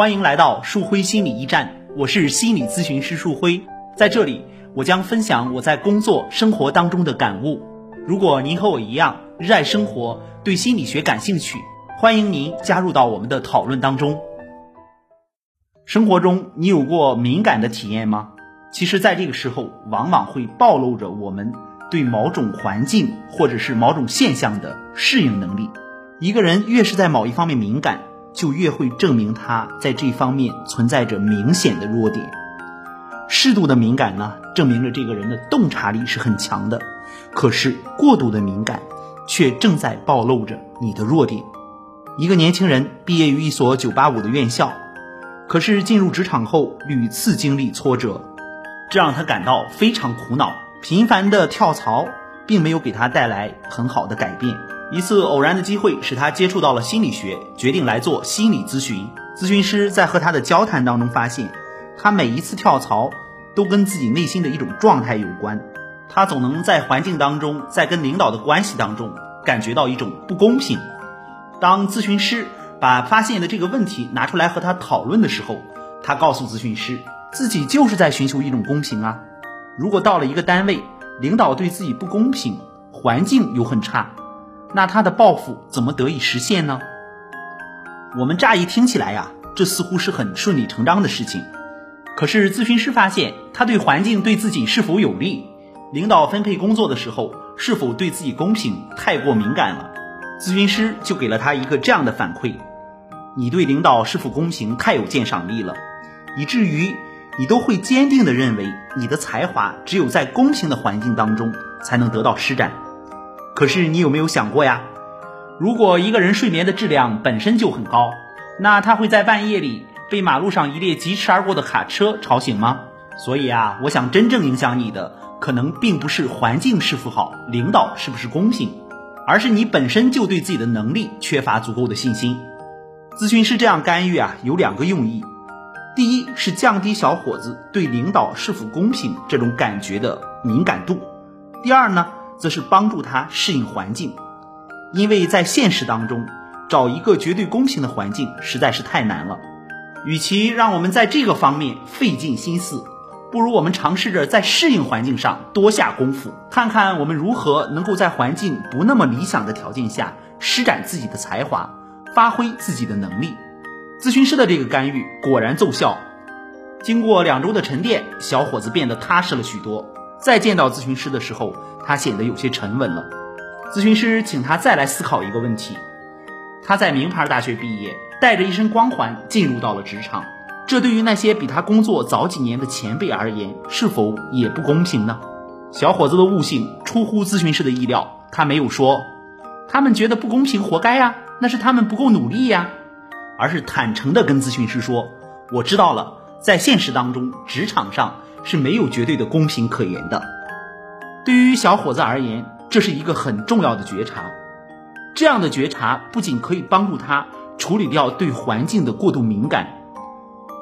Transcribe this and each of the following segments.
欢迎来到树辉心理驿站，我是心理咨询师树辉，在这里我将分享我在工作生活当中的感悟。如果您和我一样热爱生活，对心理学感兴趣，欢迎您加入到我们的讨论当中。生活中你有过敏感的体验吗？其实，在这个时候，往往会暴露着我们对某种环境或者是某种现象的适应能力。一个人越是在某一方面敏感，就越会证明他在这方面存在着明显的弱点。适度的敏感呢，证明着这个人的洞察力是很强的；可是过度的敏感，却正在暴露着你的弱点。一个年轻人毕业于一所985的院校，可是进入职场后屡次经历挫折。这让他感到非常苦恼，频繁的跳槽并没有给他带来很好的改变。一次偶然的机会使他接触到了心理学，决定来做心理咨询。咨询师在和他的交谈当中发现，他每一次跳槽都跟自己内心的一种状态有关。他总能在环境当中，在跟领导的关系当中感觉到一种不公平。当咨询师把发现的这个问题拿出来和他讨论的时候，他告诉咨询师。自己就是在寻求一种公平啊！如果到了一个单位，领导对自己不公平，环境又很差，那他的抱负怎么得以实现呢？我们乍一听起来呀，这似乎是很顺理成章的事情。可是咨询师发现，他对环境对自己是否有利，领导分配工作的时候是否对自己公平，太过敏感了。咨询师就给了他一个这样的反馈：你对领导是否公平太有鉴赏力了，以至于。你都会坚定地认为，你的才华只有在公平的环境当中才能得到施展。可是你有没有想过呀？如果一个人睡眠的质量本身就很高，那他会在半夜里被马路上一列疾驰而过的卡车吵醒吗？所以啊，我想真正影响你的，可能并不是环境是否好，领导是不是公平，而是你本身就对自己的能力缺乏足够的信心。咨询师这样干预啊，有两个用意。第一是降低小伙子对领导是否公平这种感觉的敏感度，第二呢，则是帮助他适应环境，因为在现实当中找一个绝对公平的环境实在是太难了。与其让我们在这个方面费尽心思，不如我们尝试着在适应环境上多下功夫，看看我们如何能够在环境不那么理想的条件下施展自己的才华，发挥自己的能力。咨询师的这个干预果然奏效，经过两周的沉淀，小伙子变得踏实了许多。再见到咨询师的时候，他显得有些沉稳了。咨询师请他再来思考一个问题：他在名牌大学毕业，带着一身光环进入到了职场，这对于那些比他工作早几年的前辈而言，是否也不公平呢？小伙子的悟性出乎咨询师的意料，他没有说：“他们觉得不公平，活该呀，那是他们不够努力呀。”而是坦诚地跟咨询师说：“我知道了，在现实当中，职场上是没有绝对的公平可言的。对于小伙子而言，这是一个很重要的觉察。这样的觉察不仅可以帮助他处理掉对环境的过度敏感，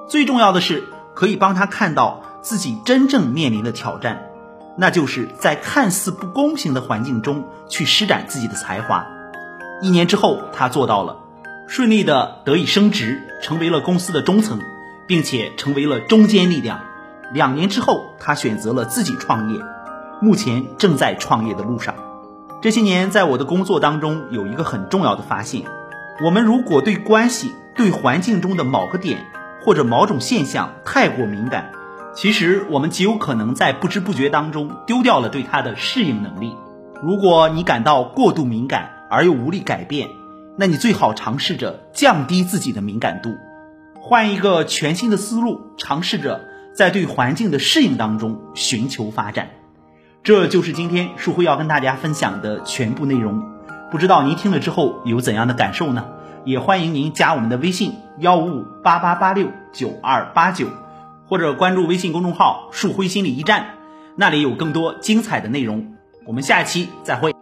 最重要的是可以帮他看到自己真正面临的挑战，那就是在看似不公平的环境中去施展自己的才华。一年之后，他做到了。”顺利的得以升职，成为了公司的中层，并且成为了中坚力量。两年之后，他选择了自己创业，目前正在创业的路上。这些年，在我的工作当中，有一个很重要的发现：我们如果对关系、对环境中的某个点或者某种现象太过敏感，其实我们极有可能在不知不觉当中丢掉了对它的适应能力。如果你感到过度敏感而又无力改变，那你最好尝试着降低自己的敏感度，换一个全新的思路，尝试着在对环境的适应当中寻求发展。这就是今天树辉要跟大家分享的全部内容。不知道您听了之后有怎样的感受呢？也欢迎您加我们的微信幺五五八八八六九二八九，或者关注微信公众号“树辉心理驿站”，那里有更多精彩的内容。我们下期再会。